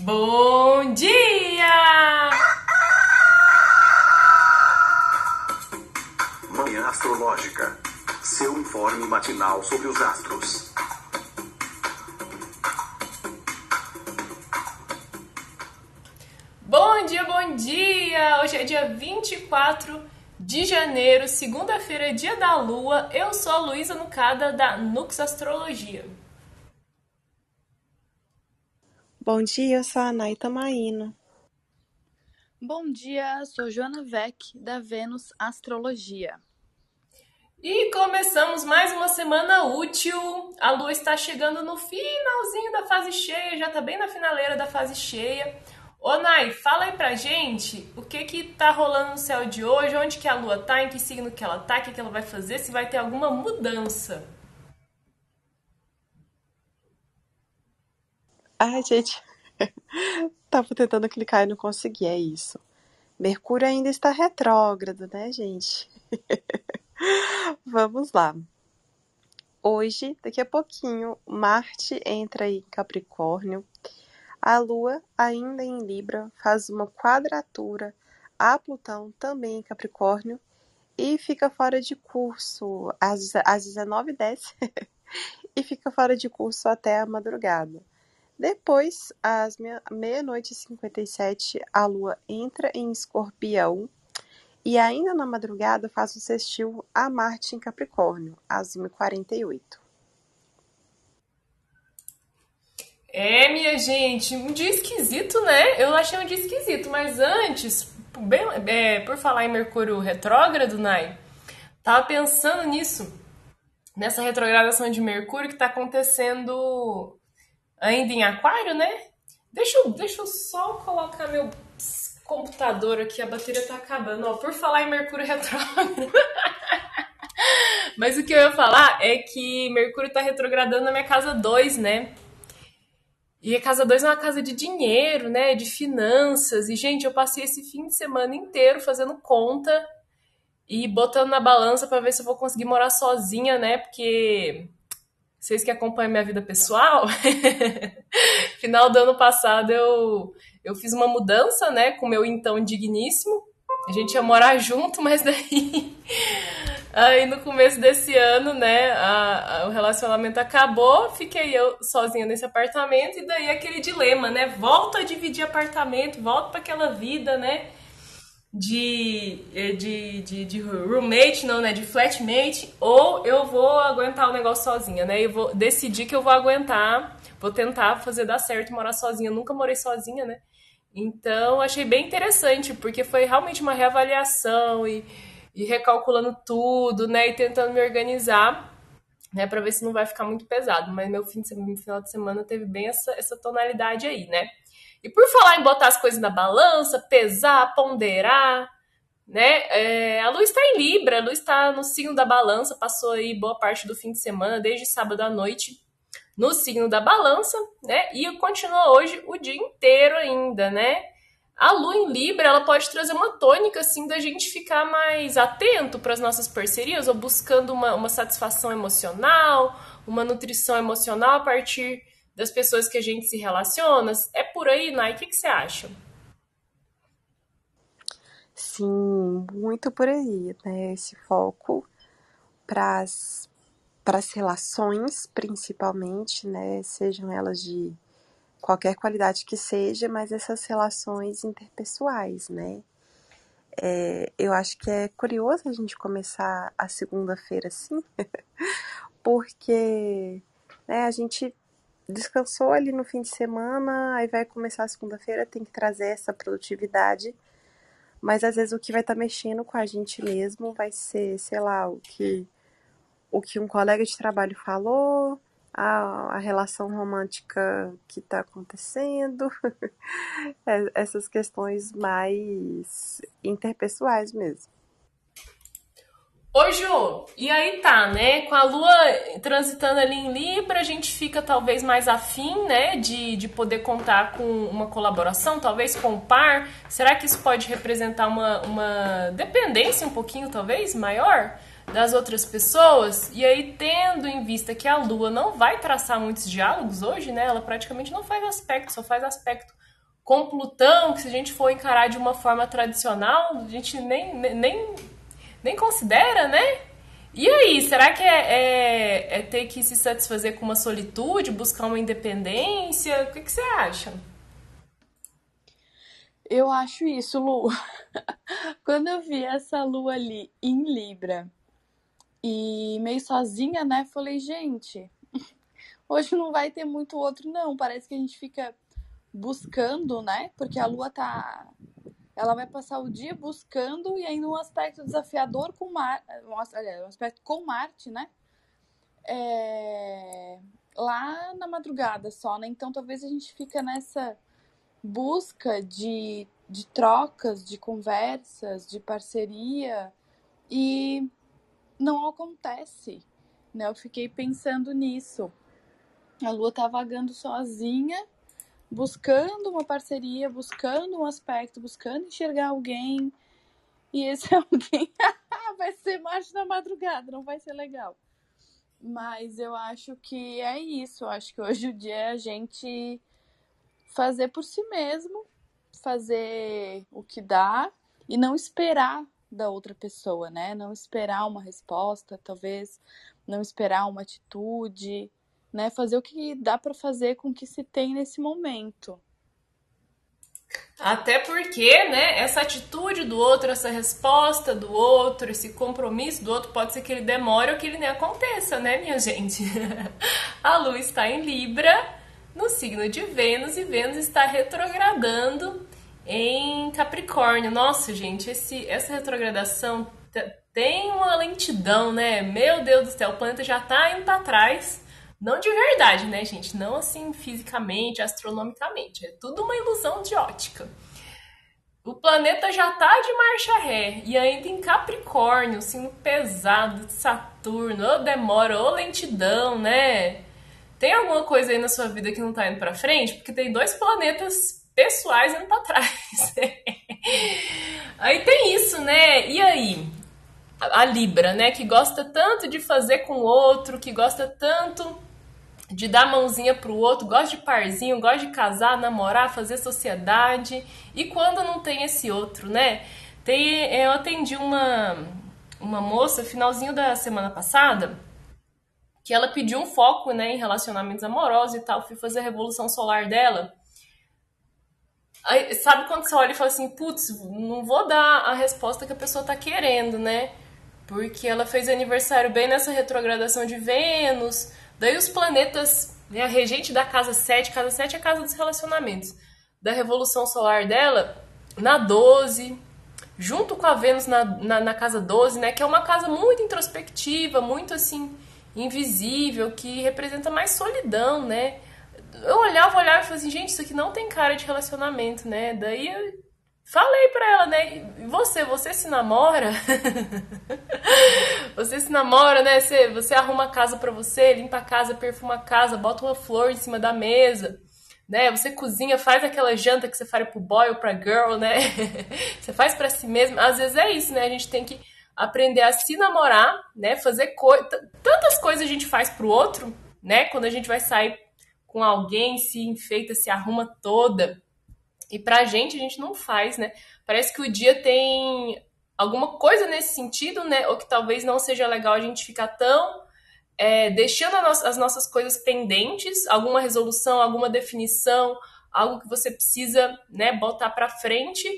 Bom dia! Manhã Astrológica. Seu informe matinal sobre os astros. Bom dia, bom dia! Hoje é dia 24 de janeiro, segunda-feira, dia da lua. Eu sou a Luísa Nucada da Nux Astrologia. Bom dia, eu sou a Naita Maíno. Bom dia, sou Joana Vec, da Vênus Astrologia. E começamos mais uma semana útil. A lua está chegando no finalzinho da fase cheia, já está bem na finaleira da fase cheia. Ô Nai, fala aí pra gente o que que tá rolando no céu de hoje, onde que a lua tá, em que signo que ela tá, o que, que ela vai fazer, se vai ter alguma mudança. Ai, gente, tava tentando clicar e não consegui, é isso. Mercúrio ainda está retrógrado, né, gente? Vamos lá. Hoje, daqui a pouquinho, Marte entra em Capricórnio. A Lua, ainda em Libra, faz uma quadratura a Plutão, também em Capricórnio, e fica fora de curso às, às 19h10 e fica fora de curso até a madrugada. Depois, às meia-noite e 57, a Lua entra em Escorpião e ainda na madrugada faz o sextil a Marte em Capricórnio, às 1h48. É, minha gente, um dia esquisito, né? Eu achei um dia esquisito, mas antes, bem, é, por falar em Mercúrio retrógrado, Nai, tava pensando nisso, nessa retrogradação de Mercúrio que tá acontecendo ainda em Aquário, né? Deixa eu, deixa eu só colocar meu computador aqui, a bateria tá acabando. Ó, por falar em Mercúrio retrógrado. Mas o que eu ia falar é que Mercúrio tá retrogradando na minha casa 2, né? E a casa 2 é uma casa de dinheiro, né? De finanças. E, gente, eu passei esse fim de semana inteiro fazendo conta e botando na balança para ver se eu vou conseguir morar sozinha, né? Porque vocês que acompanham minha vida pessoal, final do ano passado eu, eu fiz uma mudança, né, com meu então digníssimo. A gente ia morar junto, mas daí aí no começo desse ano, né, a, a, o relacionamento acabou, fiquei eu sozinha nesse apartamento e daí aquele dilema, né? Volto a dividir apartamento, volto para aquela vida, né? De, eh, de, de, de, roommate, não, né? De flatmate, ou eu vou aguentar o negócio sozinha, né? Eu vou decidir que eu vou aguentar, vou tentar fazer dar certo morar sozinha. Eu nunca morei sozinha, né? Então, achei bem interessante, porque foi realmente uma reavaliação e, e recalculando tudo, né? E tentando me organizar, né? Pra ver se não vai ficar muito pesado. Mas meu fim de semana, final de semana teve bem essa, essa tonalidade aí, né? E por falar em botar as coisas na balança, pesar, ponderar, né? É, a luz está em Libra, a luz está no signo da balança, passou aí boa parte do fim de semana, desde sábado à noite, no signo da balança, né? E continua hoje o dia inteiro ainda, né? A lua em Libra, ela pode trazer uma tônica, assim, da gente ficar mais atento para as nossas parcerias, ou buscando uma, uma satisfação emocional, uma nutrição emocional a partir das pessoas que a gente se relaciona? É por aí, Nai? O que, que você acha? Sim, muito por aí, né? Esse foco para as relações, principalmente, né? Sejam elas de qualquer qualidade que seja, mas essas relações interpessoais, né? É, eu acho que é curioso a gente começar a segunda-feira assim, porque né, a gente descansou ali no fim de semana, aí vai começar segunda-feira, tem que trazer essa produtividade. Mas às vezes o que vai estar tá mexendo com a gente mesmo vai ser, sei lá, o que o que um colega de trabalho falou, a, a relação romântica que está acontecendo, é, essas questões mais interpessoais mesmo. Ô Ju, e aí tá, né? Com a Lua transitando ali em Libra, a gente fica talvez mais afim, né? De, de poder contar com uma colaboração, talvez com o par. Será que isso pode representar uma, uma dependência um pouquinho, talvez, maior? das outras pessoas, e aí tendo em vista que a Lua não vai traçar muitos diálogos hoje, né? Ela praticamente não faz aspecto, só faz aspecto com Plutão, que se a gente for encarar de uma forma tradicional, a gente nem, nem, nem considera, né? E aí, será que é, é, é, ter que se satisfazer com uma solitude, buscar uma independência? O que, que você acha? Eu acho isso, Lu. Quando eu vi essa lua ali em Libra e meio sozinha, né? Falei, gente, hoje não vai ter muito outro, não. Parece que a gente fica buscando, né? Porque a lua tá. Ela vai passar o dia buscando e ainda um aspecto desafiador com. Olha, um aspecto com Marte, né? É... Lá na madrugada só, né? Então talvez a gente fica nessa busca de, de trocas, de conversas, de parceria e não acontece. Né? Eu fiquei pensando nisso. A lua tá vagando sozinha, buscando uma parceria, buscando um aspecto, buscando enxergar alguém. E esse alguém vai ser Marte na madrugada, não vai ser legal. Mas eu acho que é isso. Eu acho que hoje o dia é a gente fazer por si mesmo, fazer o que dá e não esperar da outra pessoa, né? Não esperar uma resposta, talvez não esperar uma atitude, né? Fazer o que dá para fazer com o que se tem nesse momento. Até porque, né, essa atitude do outro, essa resposta do outro, esse compromisso do outro, pode ser que ele demore ou que ele nem aconteça, né, minha gente? A lua está em Libra, no signo de Vênus e Vênus está retrogradando em Capricórnio. Nossa, gente, esse, essa retrogradação tem uma lentidão, né? Meu Deus do céu, o planeta já tá indo para trás. Não de verdade, né, gente? Não assim fisicamente, astronomicamente. É tudo uma ilusão de ótica. O planeta já tá de marcha ré e ainda em Capricórnio, assim, pesado de Saturno, ou demora, ou lentidão, né? Tem alguma coisa aí na sua vida que não tá indo pra frente? Porque tem dois planetas pessoais indo pra trás. aí tem isso, né? E aí? A Libra, né? Que gosta tanto de fazer com o outro, que gosta tanto de dar mãozinha pro outro, gosta de parzinho, gosta de casar, namorar, fazer sociedade. E quando não tem esse outro, né? Tem, eu atendi uma, uma moça, finalzinho da semana passada, que ela pediu um foco né, em relacionamentos amorosos e tal. Fui fazer a revolução solar dela. Aí, sabe quando você olha e fala assim, putz, não vou dar a resposta que a pessoa tá querendo, né? Porque ela fez aniversário bem nessa retrogradação de Vênus. Daí os planetas, né, a regente da casa 7, casa 7 é a casa dos relacionamentos, da revolução solar dela, na 12, junto com a Vênus na, na, na casa 12, né? Que é uma casa muito introspectiva, muito assim invisível, que representa mais solidão, né? Eu olhava, olhava e falava assim, gente, isso aqui não tem cara de relacionamento, né? Daí falei pra ela, né? Você, você se namora? você se namora, né? Você, você arruma a casa pra você, limpa a casa, perfuma a casa, bota uma flor em cima da mesa né? Você cozinha, faz aquela janta que você faria pro boy ou pra girl, né? você faz para si mesmo. Às vezes é isso, né? A gente tem que aprender a se namorar, né? Fazer coisas. Tantas coisas a gente faz pro outro, né? Quando a gente vai sair com alguém, se enfeita, se arruma toda. E pra gente, a gente não faz, né? Parece que o dia tem alguma coisa nesse sentido, né? Ou que talvez não seja legal a gente ficar tão é, deixando as nossas coisas pendentes, alguma resolução, alguma definição, algo que você precisa, né, botar para frente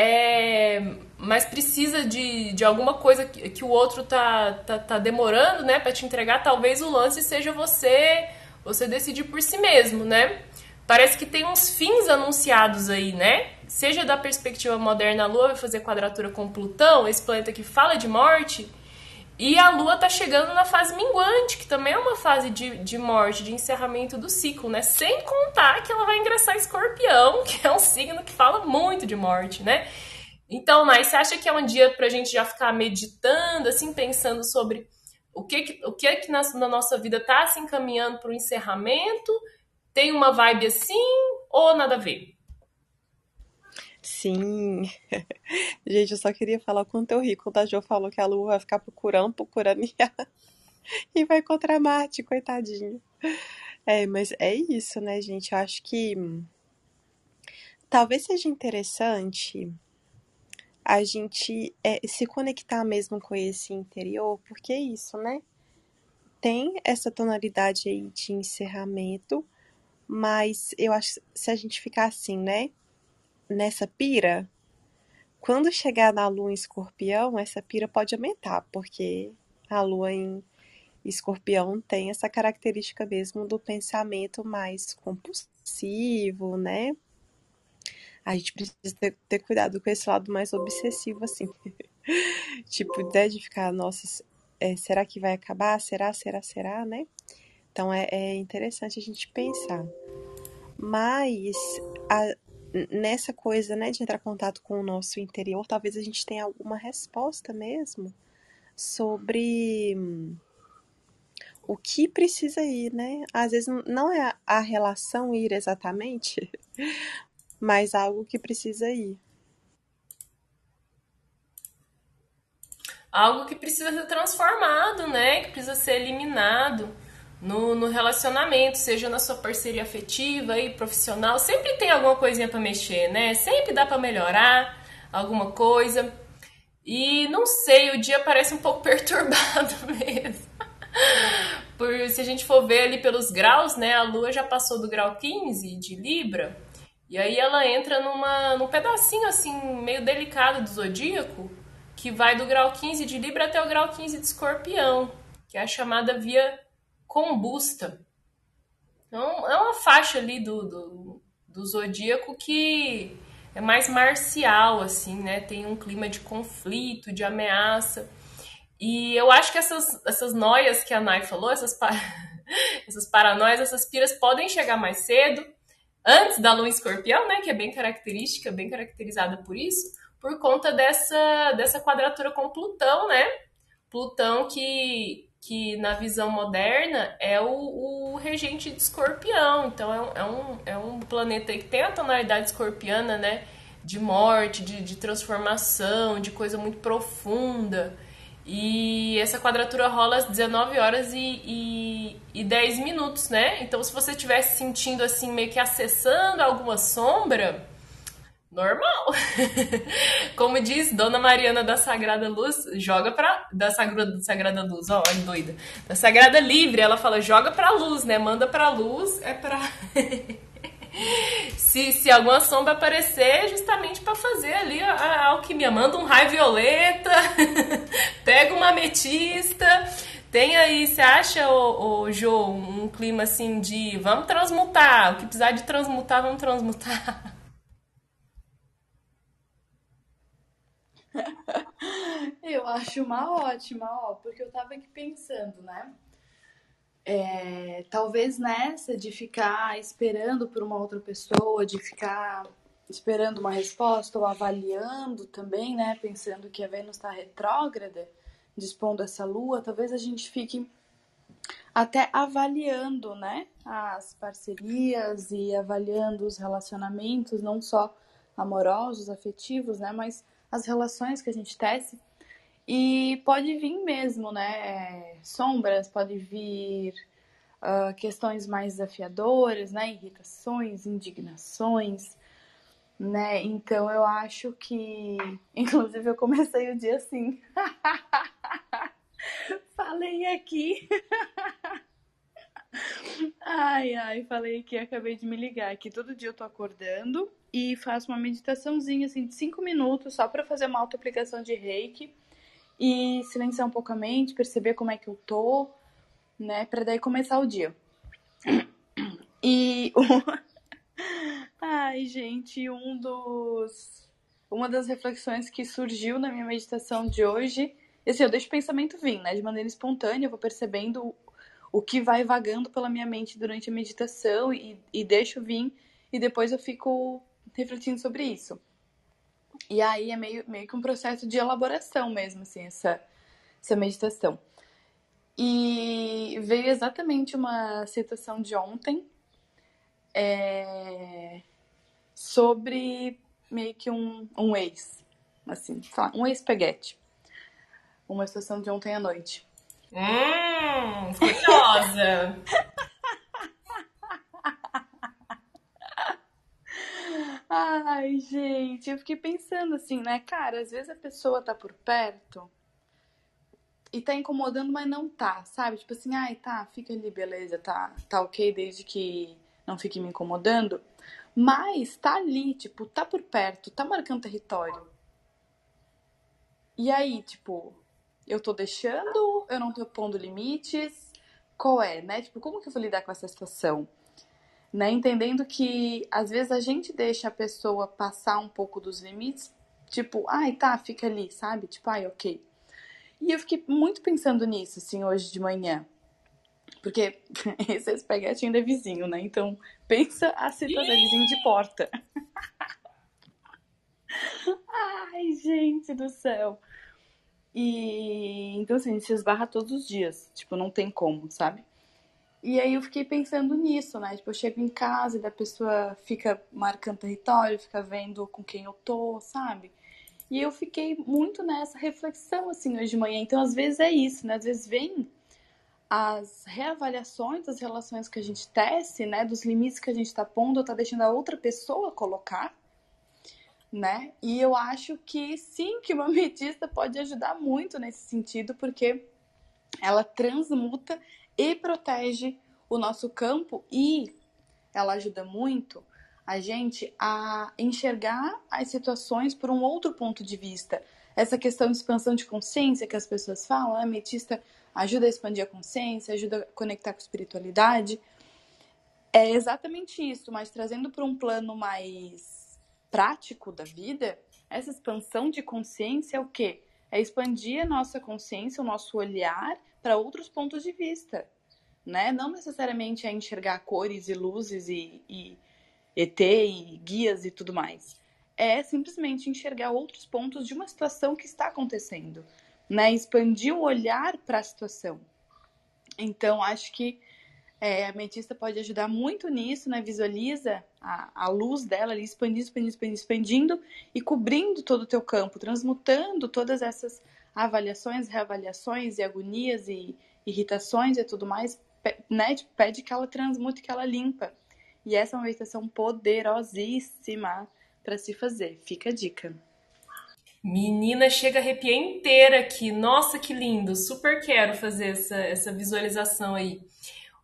é, mas precisa de, de alguma coisa que, que o outro tá, tá, tá demorando, né, para te entregar, talvez o lance seja você você decidir por si mesmo, né? Parece que tem uns fins anunciados aí, né? Seja da perspectiva moderna, a Lua vai fazer quadratura com Plutão, esse planeta que fala de morte, e a Lua tá chegando na fase minguante, que também é uma fase de, de morte, de encerramento do ciclo, né? Sem contar que ela vai ingressar Escorpião, que é um signo que fala muito de morte, né? Então, mas você acha que é um dia pra gente já ficar meditando, assim, pensando sobre o que, o que é que na, na nossa vida tá se encaminhando para o encerramento? Tem uma vibe assim ou nada a ver? Sim. Gente, eu só queria falar o quanto eu ri Jo falou que a Lua vai ficar procurando, procurando e, e vai encontrar Marte, coitadinho. É, mas é isso, né, gente? Eu acho que talvez seja interessante a gente é, se conectar mesmo com esse interior, porque é isso, né? Tem essa tonalidade aí de encerramento, mas eu acho se a gente ficar assim, né? Nessa pira, quando chegar na lua em escorpião, essa pira pode aumentar, porque a lua em escorpião tem essa característica mesmo do pensamento mais compulsivo, né? A gente precisa ter, ter cuidado com esse lado mais obsessivo, assim. tipo, né, de ficar, nossa, é, será que vai acabar? Será, será, será, né? Então é, é interessante a gente pensar. Mas a, nessa coisa, né, de entrar em contato com o nosso interior, talvez a gente tenha alguma resposta mesmo sobre o que precisa ir, né? Às vezes não é a relação ir exatamente, mas algo que precisa ir. Algo que precisa ser transformado, né? Que precisa ser eliminado no, no relacionamento, seja na sua parceria afetiva e profissional. Sempre tem alguma coisinha para mexer, né? Sempre dá para melhorar alguma coisa. E não sei, o dia parece um pouco perturbado mesmo. Por, se a gente for ver ali pelos graus, né, a Lua já passou do grau 15 de Libra, e aí ela entra numa, num pedacinho assim, meio delicado do zodíaco, que vai do grau 15 de Libra até o grau 15 de Escorpião, que é a chamada via combusta. Então, é uma faixa ali do, do, do zodíaco que é mais marcial, assim, né? Tem um clima de conflito, de ameaça. E eu acho que essas, essas noias que a Nai falou, essas, pa... essas paranoias, essas piras podem chegar mais cedo, antes da lua escorpião, né? Que é bem característica, bem caracterizada por isso, por conta dessa, dessa quadratura com Plutão, né? Plutão que, que na visão moderna é o, o regente de escorpião. Então é um, é, um, é um planeta que tem a tonalidade escorpiana, né? De morte, de, de transformação, de coisa muito profunda. E essa quadratura rola às 19 horas e, e, e 10 minutos, né? Então, se você estivesse sentindo assim, meio que acessando alguma sombra, normal. Como diz Dona Mariana da Sagrada Luz, joga pra. Da Sagrada, Sagrada Luz, ó, olha doida. Da Sagrada Livre, ela fala, joga pra luz, né? Manda pra luz, é pra. se, se alguma sombra aparecer, é justamente para fazer ali a, a, alquimia. Manda um raio violeta, pega uma ametista. Tem aí, você acha, ô, ô, Jô, um clima assim de vamos transmutar, o que precisar de transmutar, vamos transmutar. Eu acho uma ótima, ó, porque eu tava aqui pensando, né? É, talvez nessa de ficar esperando por uma outra pessoa, de ficar esperando uma resposta ou avaliando também, né? Pensando que a Vênus está retrógrada, dispondo essa lua, talvez a gente fique até avaliando, né? As parcerias e avaliando os relacionamentos, não só amorosos, afetivos, né? Mas as relações que a gente tece e pode vir mesmo, né? Sombras, pode vir uh, questões mais desafiadoras, né? Irritações, indignações, né? Então eu acho que, inclusive, eu comecei o dia assim. Falei aqui. ai, ai, falei aqui, acabei de me ligar que todo dia eu tô acordando e faço uma meditaçãozinha assim de 5 minutos só para fazer uma auto-aplicação de reiki e silenciar um pouco a mente, perceber como é que eu tô, né, para daí começar o dia. E ai, gente, um dos uma das reflexões que surgiu na minha meditação de hoje, assim, eu deixo o pensamento vir, né, de maneira espontânea, eu vou percebendo o que vai vagando pela minha mente durante a meditação e, e deixo vir e depois eu fico refletindo sobre isso. E aí é meio, meio que um processo de elaboração mesmo, assim, essa, essa meditação. E veio exatamente uma citação de ontem é, sobre meio que um, um ex. Assim, um ex-peguete. Uma situação de ontem à noite. Hum, curiosa. Ai, gente, eu fiquei pensando assim, né, cara, às vezes a pessoa tá por perto e tá incomodando, mas não tá, sabe? Tipo assim, ai, tá, fica ali, beleza, tá, tá ok, desde que não fique me incomodando. Mas tá ali, tipo, tá por perto, tá marcando território. E aí, tipo, eu tô deixando, eu não tô pondo limites, qual é, né? Tipo, como que eu vou lidar com essa situação? Né? Entendendo que às vezes a gente deixa a pessoa passar um pouco dos limites, tipo, ai, tá, fica ali, sabe? Tipo, ai, ok. E eu fiquei muito pensando nisso, assim, hoje de manhã. Porque esse espaguete ainda é vizinho, né? Então, pensa a situação de vizinho de porta. Ai, gente do céu. E então assim, a gente se esbarra todos os dias. Tipo, não tem como, sabe? E aí eu fiquei pensando nisso, né? Tipo, eu chego em casa e a pessoa fica marcando território, fica vendo com quem eu tô, sabe? E eu fiquei muito nessa reflexão, assim, hoje de manhã. Então, às vezes é isso, né? Às vezes vem as reavaliações das relações que a gente tece, né? Dos limites que a gente tá pondo ou tá deixando a outra pessoa colocar, né? E eu acho que sim, que uma ametista pode ajudar muito nesse sentido, porque ela transmuta e protege o nosso campo e ela ajuda muito a gente a enxergar as situações por um outro ponto de vista. Essa questão de expansão de consciência que as pessoas falam, a ametista ajuda a expandir a consciência, ajuda a conectar com a espiritualidade. É exatamente isso, mas trazendo para um plano mais prático da vida, essa expansão de consciência é o quê? É expandir a nossa consciência, o nosso olhar para outros pontos de vista, né? Não necessariamente é enxergar cores e luzes e, e ET e guias e tudo mais. É simplesmente enxergar outros pontos de uma situação que está acontecendo, né? Expandir o olhar para a situação. Então, acho que é, a ametista pode ajudar muito nisso, né? Visualiza a, a luz dela ali expandindo, expandindo, expandindo, expandindo e cobrindo todo o teu campo, transmutando todas essas avaliações, reavaliações e agonias e irritações e tudo mais, né? Pede que ela transmute, que ela limpa. E essa é uma meditação poderosíssima para se fazer. Fica a dica. Menina, chega a arrepiar inteira aqui. Nossa, que lindo. Super quero fazer essa, essa visualização aí.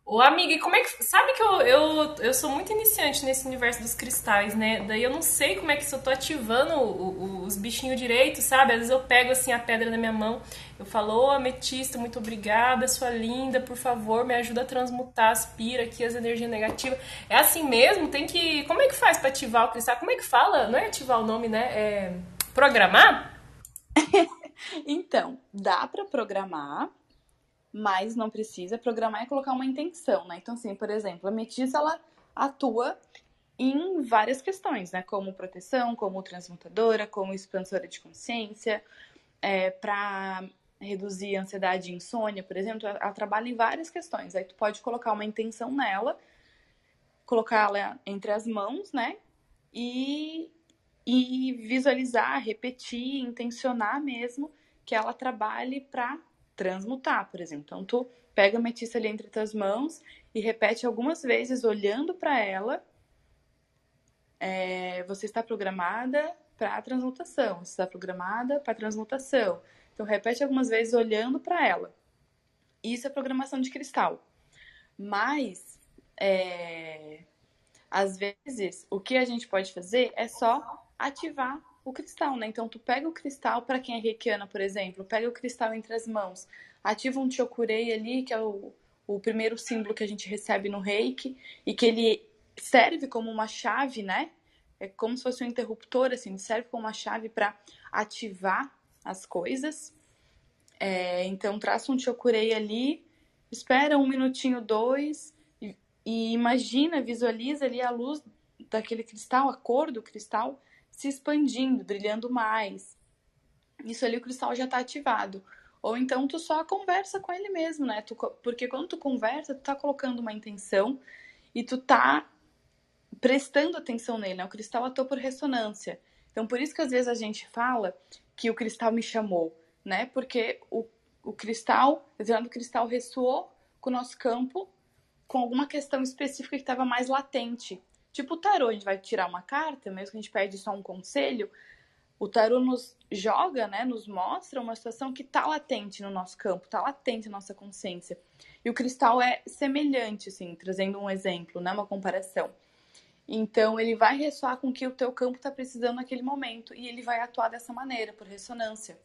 Ô, amiga, e como é que. Sabe que eu, eu, eu sou muito iniciante nesse universo dos cristais, né? Daí eu não sei como é que se eu tô ativando o, o, os bichinhos direito, sabe? Às vezes eu pego assim a pedra na minha mão, eu falo, ô ametista, muito obrigada, sua linda, por favor, me ajuda a transmutar, aspira aqui as energias negativas. É assim mesmo? Tem que. Como é que faz pra ativar o cristal? Como é que fala? Não é ativar o nome, né? É. Programar? então, dá para programar mas não precisa programar e colocar uma intenção, né? Então, assim, por exemplo, a ametista, ela atua em várias questões, né? Como proteção, como transmutadora, como expansora de consciência, é, para reduzir ansiedade e insônia, por exemplo, ela trabalha em várias questões. Aí tu pode colocar uma intenção nela, colocar ela entre as mãos, né? E, e visualizar, repetir, intencionar mesmo que ela trabalhe para transmutar, por exemplo. Então, tu pega a ametista ali entre tuas mãos e repete algumas vezes olhando para ela. É, você está programada para a transmutação. Você está programada para a transmutação. Então, repete algumas vezes olhando para ela. Isso é programação de cristal. Mas, é, às vezes, o que a gente pode fazer é só ativar o cristal, né? Então tu pega o cristal, para quem é reikiana, por exemplo, pega o cristal entre as mãos, ativa um chokurei ali, que é o, o primeiro símbolo que a gente recebe no reiki, e que ele serve como uma chave, né? É como se fosse um interruptor, assim, serve como uma chave para ativar as coisas. É, então traça um chokurei ali, espera um minutinho, dois, e, e imagina, visualiza ali a luz daquele cristal, a cor do cristal, se expandindo, brilhando mais. Isso ali o cristal já está ativado. Ou então tu só conversa com ele mesmo, né? Tu, porque quando tu conversa, tu tá colocando uma intenção e tu tá prestando atenção nele, né? O cristal atua por ressonância. Então, por isso que às vezes a gente fala que o cristal me chamou, né? Porque o, o cristal, o cristal ressoou com o nosso campo com alguma questão específica que estava mais latente. Tipo o tarô, a gente vai tirar uma carta, mesmo que a gente pede só um conselho, o tarô nos joga, né, nos mostra uma situação que está latente no nosso campo, está latente na nossa consciência. E o cristal é semelhante, assim, trazendo um exemplo, né, uma comparação. Então, ele vai ressoar com o que o teu campo está precisando naquele momento e ele vai atuar dessa maneira, por ressonância.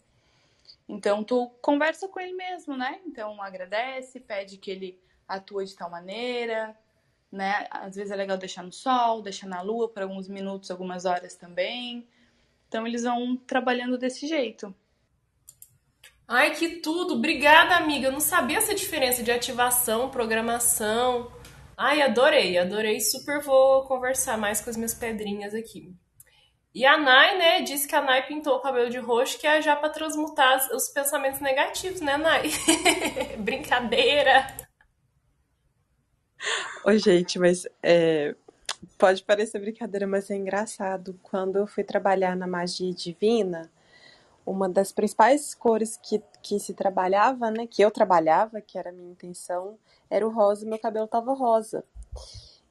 Então, tu conversa com ele mesmo, né? Então, agradece, pede que ele atue de tal maneira, né? Às vezes é legal deixar no sol, deixar na lua por alguns minutos, algumas horas também. Então eles vão trabalhando desse jeito. Ai, que tudo! Obrigada, amiga. Eu não sabia essa diferença de ativação, programação. Ai, adorei, adorei. Super vou conversar mais com as minhas pedrinhas aqui. E a Nai, né, disse que a Nai pintou o cabelo de roxo, que é já para transmutar os pensamentos negativos, né, Nai? Brincadeira! Oi, gente, mas é, pode parecer brincadeira, mas é engraçado. Quando eu fui trabalhar na magia divina, uma das principais cores que, que se trabalhava, né, que eu trabalhava, que era a minha intenção, era o rosa e meu cabelo tava rosa.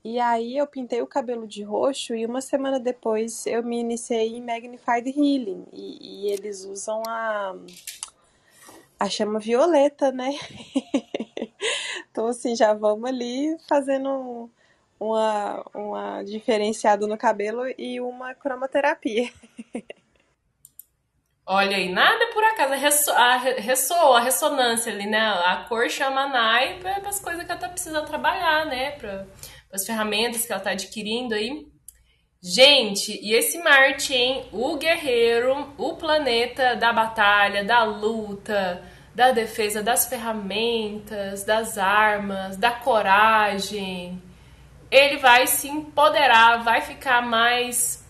E aí eu pintei o cabelo de roxo e uma semana depois eu me iniciei em Magnified Healing. E, e eles usam a, a chama violeta, né? Então, assim, já vamos ali fazendo uma, uma diferenciado no cabelo e uma cromoterapia. Olha aí, nada por acaso, ressoou a ressonância ali, né? A cor chama a Nai para as coisas que ela tá precisando trabalhar, né? Para as ferramentas que ela tá adquirindo aí. Gente, e esse Marte, hein? O guerreiro, o planeta da batalha, da luta, da defesa das ferramentas, das armas, da coragem. Ele vai se empoderar, vai ficar mais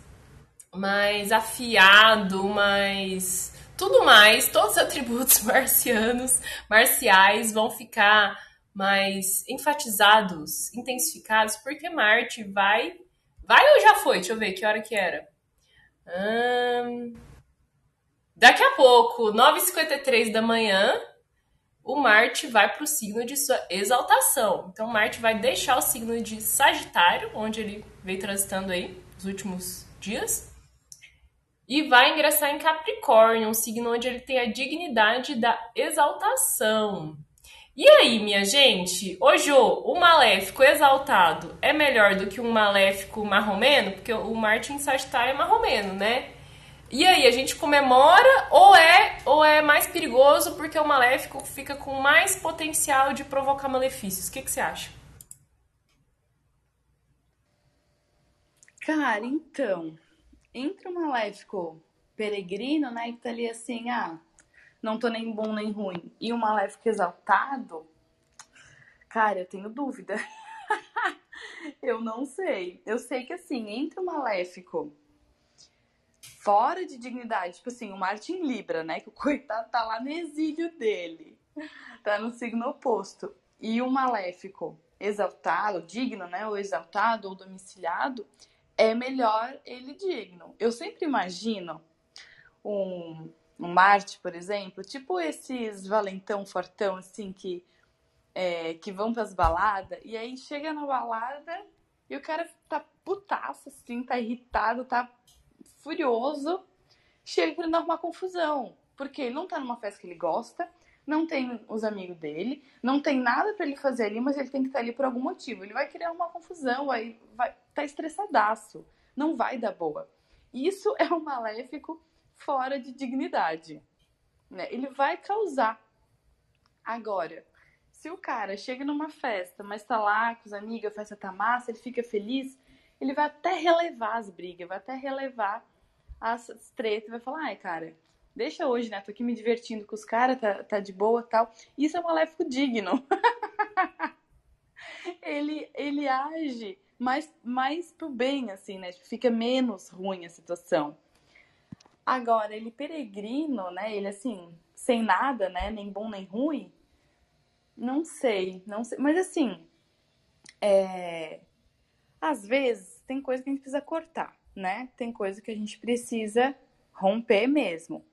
mais afiado, mais tudo mais, todos os atributos marcianos, marciais vão ficar mais enfatizados, intensificados, porque Marte vai vai ou já foi? Deixa eu ver que hora que era. Hum, Daqui a pouco, 9h53 da manhã, o Marte vai para o signo de sua exaltação. Então, Marte vai deixar o signo de Sagitário, onde ele veio transitando aí nos últimos dias, e vai ingressar em Capricórnio, um signo onde ele tem a dignidade da exaltação. E aí, minha gente, o Jô, o maléfico exaltado é melhor do que um maléfico marromeno? Porque o Marte em Sagitário é marromeno, né? E aí, a gente comemora ou é ou é mais perigoso porque o maléfico fica com mais potencial de provocar malefícios? O que, que você acha? Cara, então, entre o maléfico peregrino, né, que tá ali assim, ah, não tô nem bom nem ruim, e o maléfico exaltado, cara, eu tenho dúvida. eu não sei. Eu sei que assim, entre o maléfico fora de dignidade. Tipo assim, o Marte em Libra, né? Que o coitado tá lá no exílio dele. Tá no signo oposto. E o maléfico exaltado, digno, né? Ou exaltado ou domiciliado, é melhor ele digno. Eu sempre imagino um, um Marte, por exemplo, tipo esses valentão fortão, assim, que, é, que vão pras baladas, e aí chega na balada e o cara tá putaço, assim, tá irritado, tá furioso, chega querendo arrumar confusão. Porque ele não tá numa festa que ele gosta, não tem os amigos dele, não tem nada para ele fazer ali, mas ele tem que estar tá ali por algum motivo. Ele vai querer arrumar confusão, aí vai tá estressadaço, não vai dar boa. Isso é um maléfico fora de dignidade. Né? Ele vai causar. Agora, se o cara chega numa festa, mas tá lá com os amigos, a festa tá massa, ele fica feliz, ele vai até relevar as brigas, vai até relevar as tretas, vai falar, ai, cara, deixa hoje, né? Tô aqui me divertindo com os caras, tá, tá de boa tal. Isso é um maléfico digno. ele, ele age mais, mais pro bem, assim, né? Fica menos ruim a situação. Agora, ele peregrino, né? Ele assim, sem nada, né? Nem bom nem ruim. Não sei, não sei. Mas assim, é às vezes tem coisa que a gente precisa cortar, né? Tem coisa que a gente precisa romper mesmo.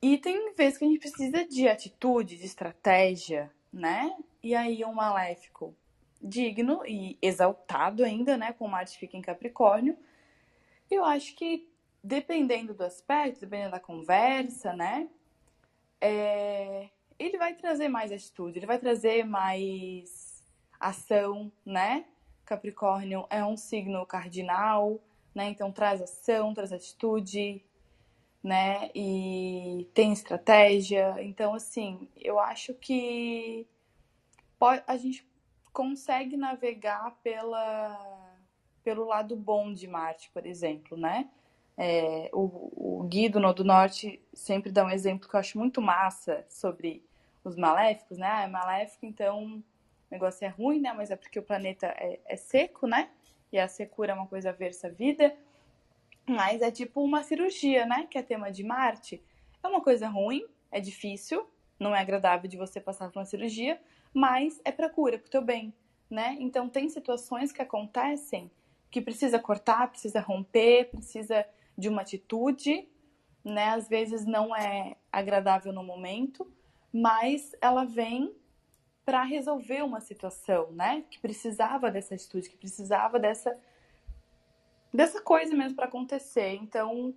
E tem vezes que a gente precisa de atitude, de estratégia, né? E aí um maléfico digno e exaltado ainda, né? Com Marte fica em Capricórnio. Eu acho que dependendo do aspecto, dependendo da conversa, né? É... Ele vai trazer mais atitude, ele vai trazer mais ação, né? Capricórnio é um signo cardinal, né? Então traz ação, traz atitude, né? E tem estratégia. Então, assim, eu acho que a gente consegue navegar pela, pelo lado bom de Marte, por exemplo, né? É, o, o Guido no do Norte sempre dá um exemplo que eu acho muito massa sobre os maléficos, né? Ah, é maléfico, então negócio é ruim, né? Mas é porque o planeta é, é seco, né? E a secura é uma coisa aversa à vida. Mas é tipo uma cirurgia, né? Que é tema de Marte. É uma coisa ruim, é difícil, não é agradável de você passar por uma cirurgia, mas é para cura, para o teu bem, né? Então tem situações que acontecem que precisa cortar, precisa romper, precisa de uma atitude, né? Às vezes não é agradável no momento, mas ela vem para resolver uma situação, né? Que precisava dessa atitude, que precisava dessa dessa coisa mesmo para acontecer. Então,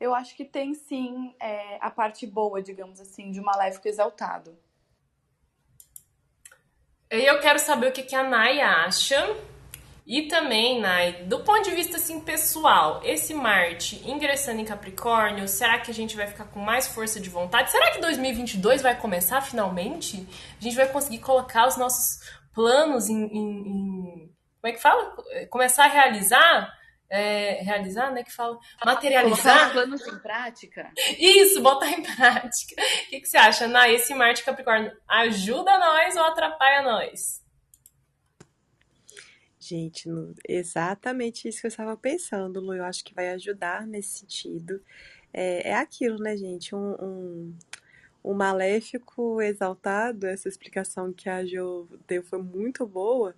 eu acho que tem sim é, a parte boa, digamos assim, de um maléfico exaltado. E eu quero saber o que, que a Nai acha. E também, Nai, do ponto de vista assim, pessoal, esse Marte ingressando em Capricórnio, será que a gente vai ficar com mais força de vontade? Será que 2022 vai começar finalmente? A gente vai conseguir colocar os nossos planos em. em, em como é que fala? Começar a realizar? é, realizar, né? Que fala materializar. planos em prática. Isso, botar em prática. O que, que você acha, Na Esse Marte Capricórnio ajuda nós ou atrapalha nós? Gente, exatamente isso que eu estava pensando, Lu. Eu acho que vai ajudar nesse sentido. É, é aquilo, né, gente? Um, um, um maléfico exaltado, essa explicação que a Jo deu foi muito boa,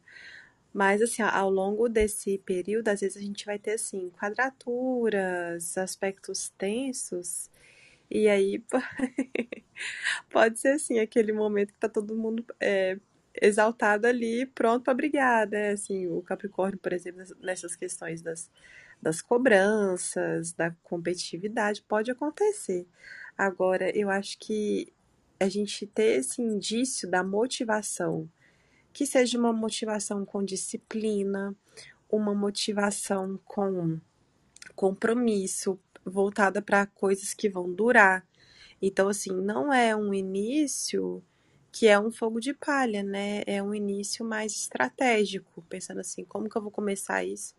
mas, assim, ao longo desse período, às vezes a gente vai ter, assim, quadraturas, aspectos tensos, e aí pode ser, assim, aquele momento que tá todo mundo é, exaltado ali, pronto para brigar, né? Assim, o Capricórnio, por exemplo, nessas questões das, das cobranças, da competitividade, pode acontecer. Agora, eu acho que a gente ter esse indício da motivação que seja uma motivação com disciplina, uma motivação com compromisso, voltada para coisas que vão durar. Então, assim, não é um início que é um fogo de palha, né? É um início mais estratégico, pensando assim, como que eu vou começar isso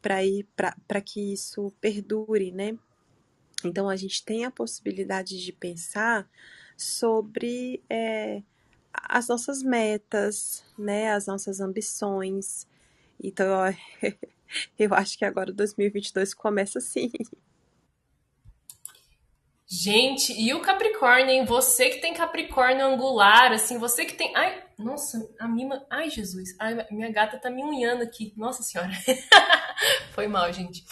para ir para que isso perdure, né? Então a gente tem a possibilidade de pensar sobre é, as nossas metas, né, as nossas ambições. Então, eu, eu acho que agora 2022 começa assim. Gente, e o Capricórnio, hein? Você que tem Capricórnio angular, assim, você que tem. Ai, nossa, a mima. Ai, Jesus. Ai, minha gata tá me unhando aqui. Nossa Senhora. Foi mal, gente.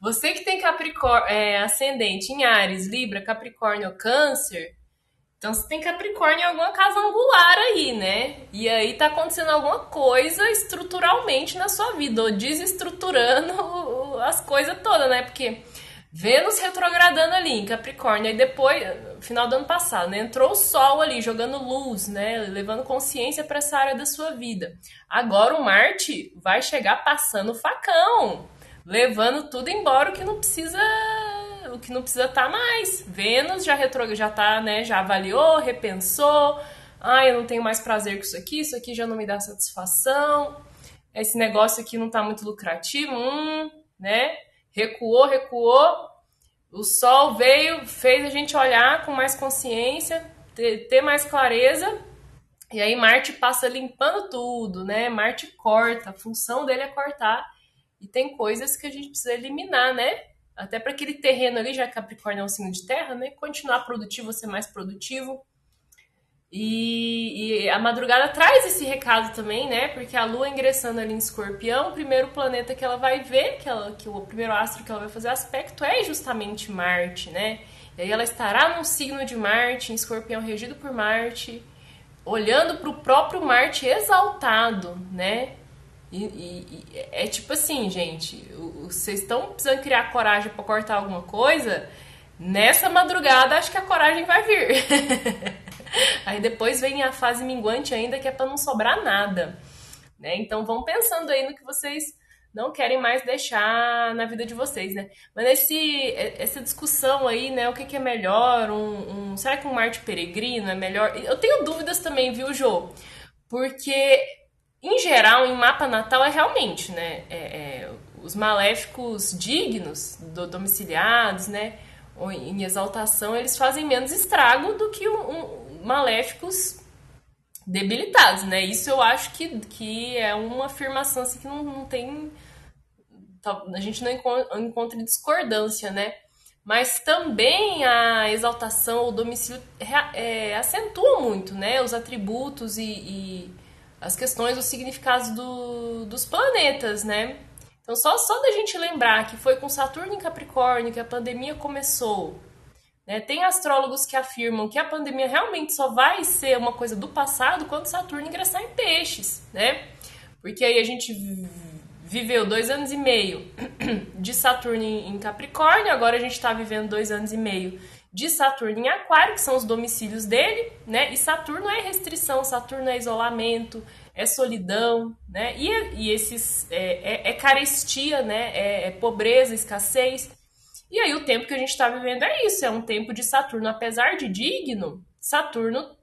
Você que tem Capricórnio, é, ascendente em Ares, Libra, Capricórnio, Câncer, então você tem Capricórnio em alguma casa angular aí, né? E aí tá acontecendo alguma coisa estruturalmente na sua vida, ou desestruturando as coisas todas, né? Porque Vênus retrogradando ali em Capricórnio, e depois, final do ano passado, né? Entrou o Sol ali, jogando luz, né? Levando consciência para essa área da sua vida. Agora o Marte vai chegar passando o facão, levando tudo embora o que não precisa o que não precisa estar tá mais. Vênus já retro, já tá, né, já avaliou, repensou. Ah, eu não tenho mais prazer com isso aqui, isso aqui já não me dá satisfação. Esse negócio aqui não tá muito lucrativo, hum, né? Recuou, recuou. O sol veio, fez a gente olhar com mais consciência, ter, ter mais clareza. E aí Marte passa limpando tudo, né? Marte corta, a função dele é cortar. E tem coisas que a gente precisa eliminar, né? Até para aquele terreno ali, já que Capricórnio é um signo de terra, né? Continuar produtivo, ser mais produtivo. E, e, a madrugada traz esse recado também, né? Porque a Lua ingressando ali em Escorpião, o primeiro planeta que ela vai ver, que, ela, que o primeiro astro que ela vai fazer aspecto é justamente Marte, né? E aí ela estará num signo de Marte, em Escorpião regido por Marte, olhando para o próprio Marte exaltado, né? E, e, e, é tipo assim, gente, vocês estão precisando criar coragem para cortar alguma coisa? Nessa madrugada acho que a coragem vai vir. aí depois vem a fase minguante ainda, que é para não sobrar nada. Né? Então vão pensando aí no que vocês não querem mais deixar na vida de vocês, né? Mas esse, essa discussão aí, né? O que, que é melhor? Um, um, será que um Marte peregrino é melhor? Eu tenho dúvidas também, viu, Jô? Porque, em geral, em mapa natal é realmente, né? É, é, os maléficos dignos, do, domiciliados, né? Ou em exaltação, eles fazem menos estrago do que um, um, maléficos debilitados, né? Isso eu acho que, que é uma afirmação assim, que não, não tem. A gente não encontra discordância, né? Mas também a exaltação, o domicílio é, acentua muito, né? Os atributos e, e as questões, os significados do, dos planetas, né? Então, só, só da gente lembrar que foi com Saturno em Capricórnio que a pandemia começou. Né? Tem astrólogos que afirmam que a pandemia realmente só vai ser uma coisa do passado quando Saturno ingressar em Peixes, né? Porque aí a gente viveu dois anos e meio de Saturno em Capricórnio, agora a gente está vivendo dois anos e meio de Saturno em Aquário, que são os domicílios dele, né? E Saturno é restrição, Saturno é isolamento, é solidão, né? E, e esses é, é, é carestia, né? É, é, pobreza, escassez. E aí o tempo que a gente está vivendo é isso, é um tempo de Saturno, apesar de digno, Saturno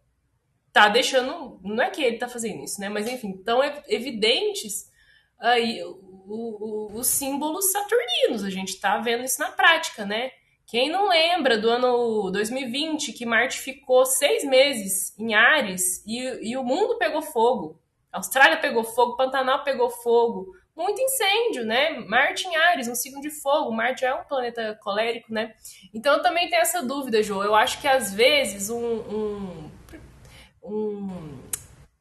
tá deixando, não é que ele tá fazendo isso, né? Mas enfim, tão evidentes aí o, os símbolos saturninos, a gente tá vendo isso na prática, né? Quem não lembra do ano 2020 que Marte ficou seis meses em Ares e, e o mundo pegou fogo? A Austrália pegou fogo, Pantanal pegou fogo, muito incêndio, né? Marte em Ares, um signo de fogo. Marte é um planeta colérico, né? Então eu também tenho essa dúvida, Jo. Eu acho que às vezes um, um, um,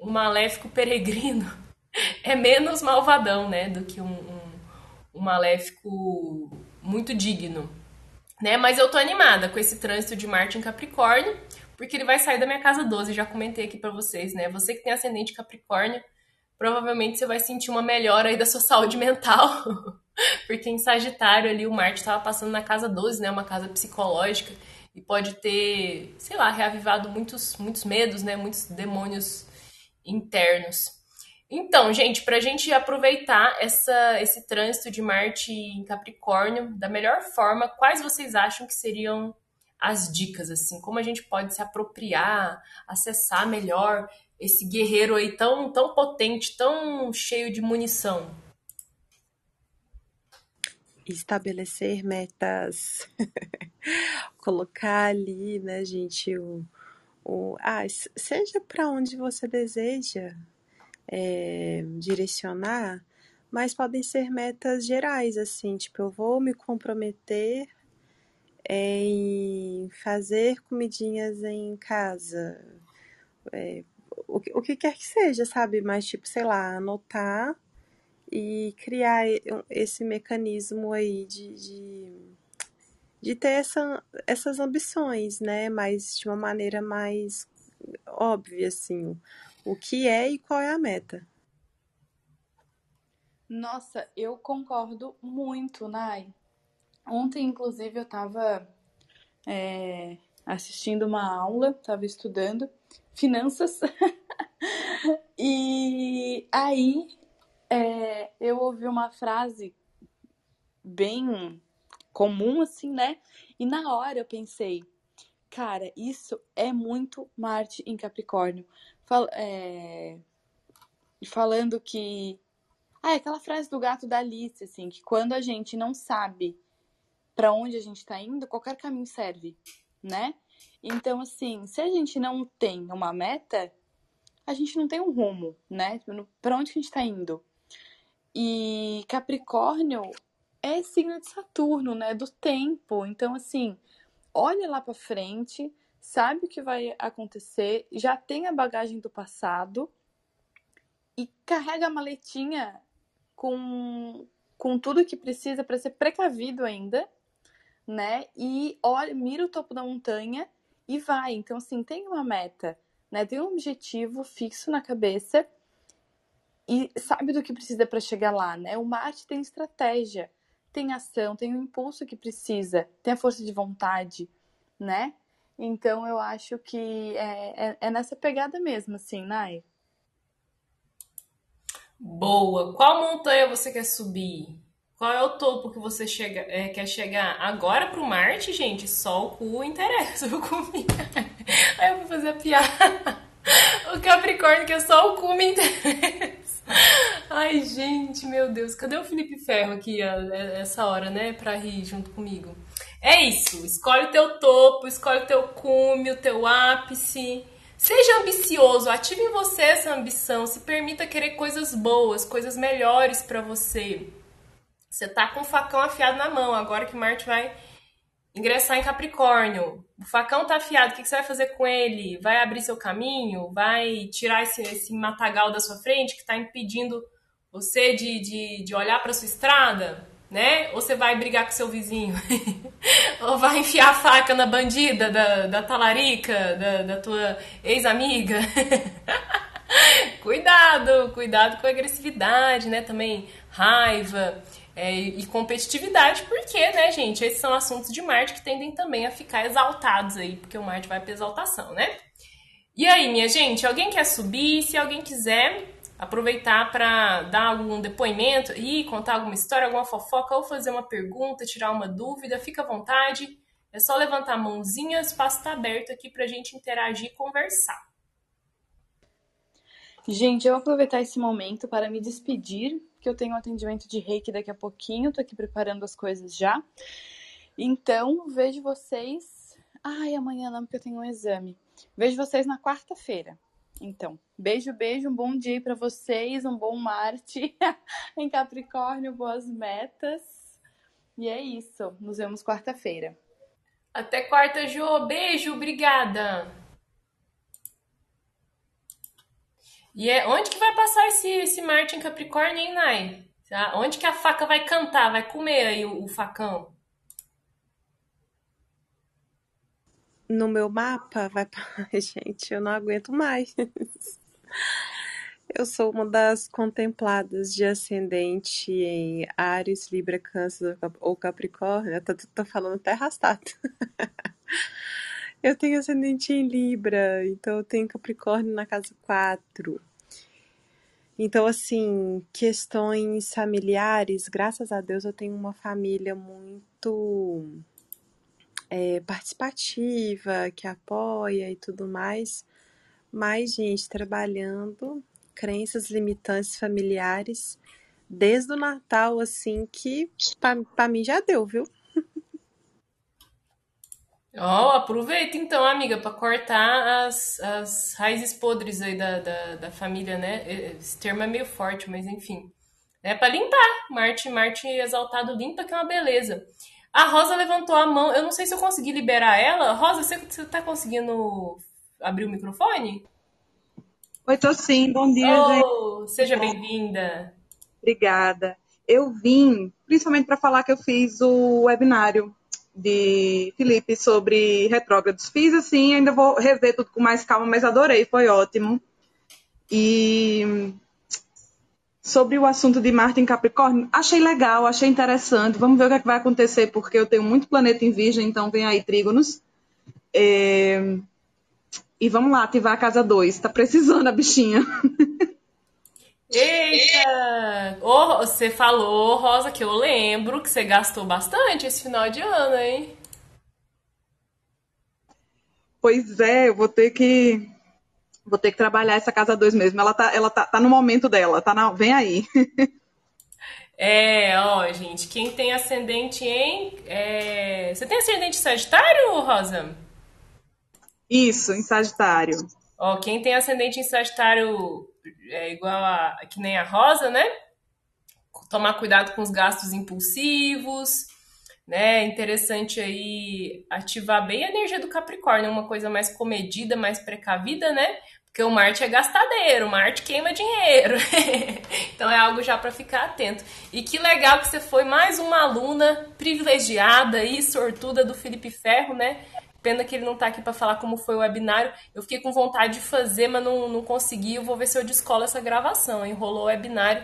um maléfico peregrino é menos malvadão, né? Do que um, um, um maléfico muito digno. Né? Mas eu tô animada com esse trânsito de Marte em Capricórnio porque ele vai sair da minha casa 12, já comentei aqui para vocês, né? Você que tem ascendente Capricórnio, provavelmente você vai sentir uma melhora aí da sua saúde mental, porque em Sagitário ali o Marte estava passando na casa 12, né? Uma casa psicológica e pode ter, sei lá, reavivado muitos, muitos medos, né? Muitos demônios internos. Então, gente, para a gente aproveitar essa, esse trânsito de Marte em Capricórnio da melhor forma, quais vocês acham que seriam as dicas, assim, como a gente pode se apropriar, acessar melhor esse guerreiro aí tão, tão potente, tão cheio de munição? Estabelecer metas, colocar ali, né, gente, o, o ah, seja para onde você deseja é, direcionar, mas podem ser metas gerais, assim, tipo, eu vou me comprometer em fazer comidinhas em casa, é, o, o que quer que seja, sabe? Mas, tipo, sei lá, anotar e criar esse mecanismo aí de, de, de ter essa, essas ambições, né? Mas de uma maneira mais óbvia, assim, o que é e qual é a meta. Nossa, eu concordo muito, Nai. Ontem, inclusive, eu estava é, assistindo uma aula, estava estudando finanças. e aí é, eu ouvi uma frase bem comum, assim, né? E na hora eu pensei, cara, isso é muito Marte em Capricórnio. Fal é, falando que. Ah, é aquela frase do gato da Alice, assim, que quando a gente não sabe para onde a gente está indo, qualquer caminho serve, né? Então, assim, se a gente não tem uma meta, a gente não tem um rumo, né? Para onde que a gente está indo? E Capricórnio é signo de Saturno, né? Do tempo. Então, assim, olha lá para frente, sabe o que vai acontecer, já tem a bagagem do passado e carrega a maletinha com, com tudo que precisa para ser precavido ainda, né? E olha, mira o topo da montanha e vai. Então, assim, tem uma meta, né? Tem um objetivo fixo na cabeça e sabe do que precisa para chegar lá, né? O Marte tem estratégia, tem ação, tem o impulso que precisa, tem a força de vontade, né? Então eu acho que é, é, é nessa pegada mesmo, assim, Nai. Boa. Qual montanha você quer subir? Qual é o topo que você chega, é, quer chegar? Agora pro Marte, gente, só o cu interessa. Eu comi. Aí eu vou fazer a piada. O Capricórnio que é só o cu me interessa. Ai, gente, meu Deus. Cadê o Felipe Ferro aqui, essa hora, né? Pra rir junto comigo. É isso. Escolhe o teu topo, escolhe o teu cume, o teu ápice. Seja ambicioso, ative em você essa ambição, se permita querer coisas boas, coisas melhores para você. Você tá com o facão afiado na mão, agora que Marte vai ingressar em Capricórnio. O facão tá afiado, o que você vai fazer com ele? Vai abrir seu caminho? Vai tirar esse, esse matagal da sua frente que está impedindo você de, de, de olhar para sua estrada? né? Ou você vai brigar com seu vizinho? Ou vai enfiar a faca na bandida da, da talarica, da, da tua ex-amiga? cuidado, cuidado com a agressividade, né? Também raiva é, e competitividade, porque, né, gente? Esses são assuntos de Marte que tendem também a ficar exaltados aí, porque o Marte vai para exaltação, né? E aí, minha gente, alguém quer subir? Se alguém quiser, aproveitar para dar algum depoimento e contar alguma história, alguma fofoca ou fazer uma pergunta, tirar uma dúvida, fica à vontade. É só levantar a mãozinha, o espaço está aberto aqui para a gente interagir e conversar. Gente, eu vou aproveitar esse momento para me despedir, que eu tenho um atendimento de reiki daqui a pouquinho, tô aqui preparando as coisas já. Então, vejo vocês. Ai, amanhã não, porque eu tenho um exame. Vejo vocês na quarta-feira. Então, beijo, beijo, um bom dia para vocês, um bom Marte em Capricórnio, boas metas. E é isso, nos vemos quarta-feira. Até quarta, Jo. Beijo, obrigada. E é, onde que vai passar esse, esse Marte em Capricórnio, hein, Nai? Tá? Onde que a faca vai cantar, vai comer aí o, o facão? no meu mapa vai. Gente, eu não aguento mais. Eu sou uma das contempladas de ascendente em Ares, Libra, Câncer ou Capricórnio. Tô, tô falando até arrastado. Eu tenho ascendente em Libra, então eu tenho Capricórnio na casa 4. Então, assim, questões familiares, graças a Deus eu tenho uma família muito é, participativa, que apoia e tudo mais. Mas, gente, trabalhando crenças limitantes familiares desde o Natal, assim, que para mim já deu, viu? Ó, oh, aproveita então, amiga, para cortar as, as raízes podres aí da, da, da, família, né? Esse termo é meio forte, mas enfim. É para limpar. Marte, Marte exaltado limpa, que é uma beleza. A Rosa levantou a mão. Eu não sei se eu consegui liberar ela. Rosa, você, você tá conseguindo abrir o microfone? Oi, tô sim. Bom dia, oh, gente. Seja bem-vinda. Obrigada. Eu vim principalmente para falar que eu fiz o webinário de Felipe sobre retrógrados. Fiz assim, ainda vou rever tudo com mais calma, mas adorei, foi ótimo. E sobre o assunto de Marte em Capricórnio, achei legal, achei interessante. Vamos ver o que, é que vai acontecer, porque eu tenho muito planeta em Virgem, então vem aí trígonos. É... E vamos lá, ativar a casa 2. Tá precisando a bichinha. Eita! Oh, você falou, Rosa, que eu lembro que você gastou bastante esse final de ano, hein? Pois é, eu vou ter que Vou ter que trabalhar essa casa dois mesmo. Ela tá, ela tá, tá no momento dela, tá na, vem aí. É, ó, gente, quem tem ascendente em. É... Você tem ascendente Sagitário, Rosa? Isso, em Sagitário. Ó, quem tem ascendente em Sagitário é igual a que nem a Rosa, né? Tomar cuidado com os gastos impulsivos, né? Interessante aí ativar bem a energia do Capricórnio, uma coisa mais comedida, mais precavida, né? Porque o Marte é gastadeiro, o Marte queima dinheiro. então é algo já para ficar atento. E que legal que você foi mais uma aluna privilegiada e sortuda do Felipe Ferro, né? Pena que ele não tá aqui para falar como foi o webinário. Eu fiquei com vontade de fazer, mas não, não consegui. Eu vou ver se eu descolo essa gravação. Enrolou o webinário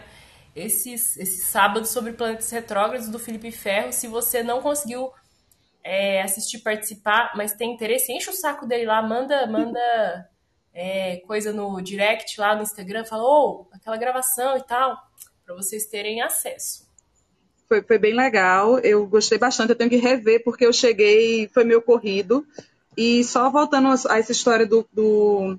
esse, esse sábado sobre planetas retrógrados do Felipe Ferro. Se você não conseguiu é, assistir, participar, mas tem interesse, enche o saco dele lá, manda, manda é, coisa no direct lá no Instagram, fala, ô, oh, aquela gravação e tal, para vocês terem acesso. Foi, foi bem legal, eu gostei bastante, eu tenho que rever, porque eu cheguei, foi meio corrido, e só voltando a essa história do, do,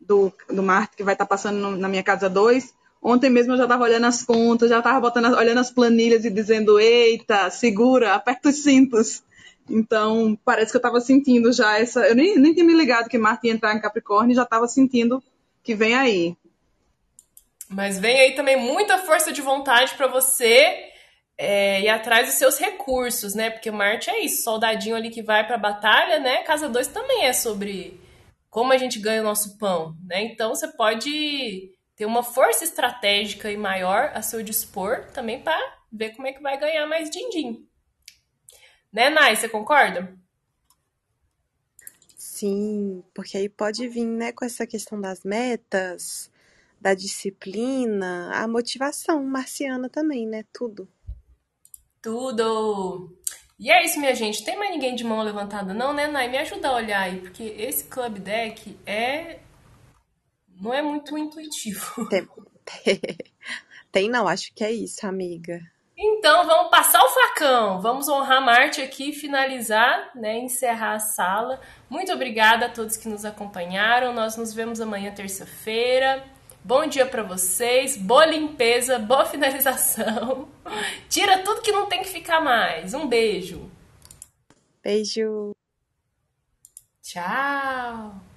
do, do Marte, que vai estar tá passando na minha casa 2, ontem mesmo eu já estava olhando as contas, já estava olhando as planilhas e dizendo, eita, segura, aperta os cintos. Então, parece que eu estava sentindo já essa. Eu nem, nem tinha me ligado que Marte ia entrar em Capricórnio e já estava sentindo que vem aí. Mas vem aí também muita força de vontade para você é, ir atrás dos seus recursos, né? Porque Marte é isso, soldadinho ali que vai para a batalha, né? Casa 2 também é sobre como a gente ganha o nosso pão, né? Então você pode ter uma força estratégica e maior a seu dispor também para ver como é que vai ganhar mais din-din. Né, Nai, você concorda? Sim, porque aí pode vir, né, com essa questão das metas, da disciplina, a motivação marciana também, né? Tudo. Tudo! E é isso, minha gente. Tem mais ninguém de mão levantada, não, né, Nai? Me ajuda a olhar aí, porque esse Club Deck é. Não é muito intuitivo. Tem, tem, não, acho que é isso, amiga. Então vamos passar o facão, vamos honrar Marte aqui, finalizar, né, encerrar a sala. Muito obrigada a todos que nos acompanharam. Nós nos vemos amanhã terça-feira. Bom dia para vocês, boa limpeza, boa finalização. Tira tudo que não tem que ficar mais. Um beijo. Beijo. Tchau.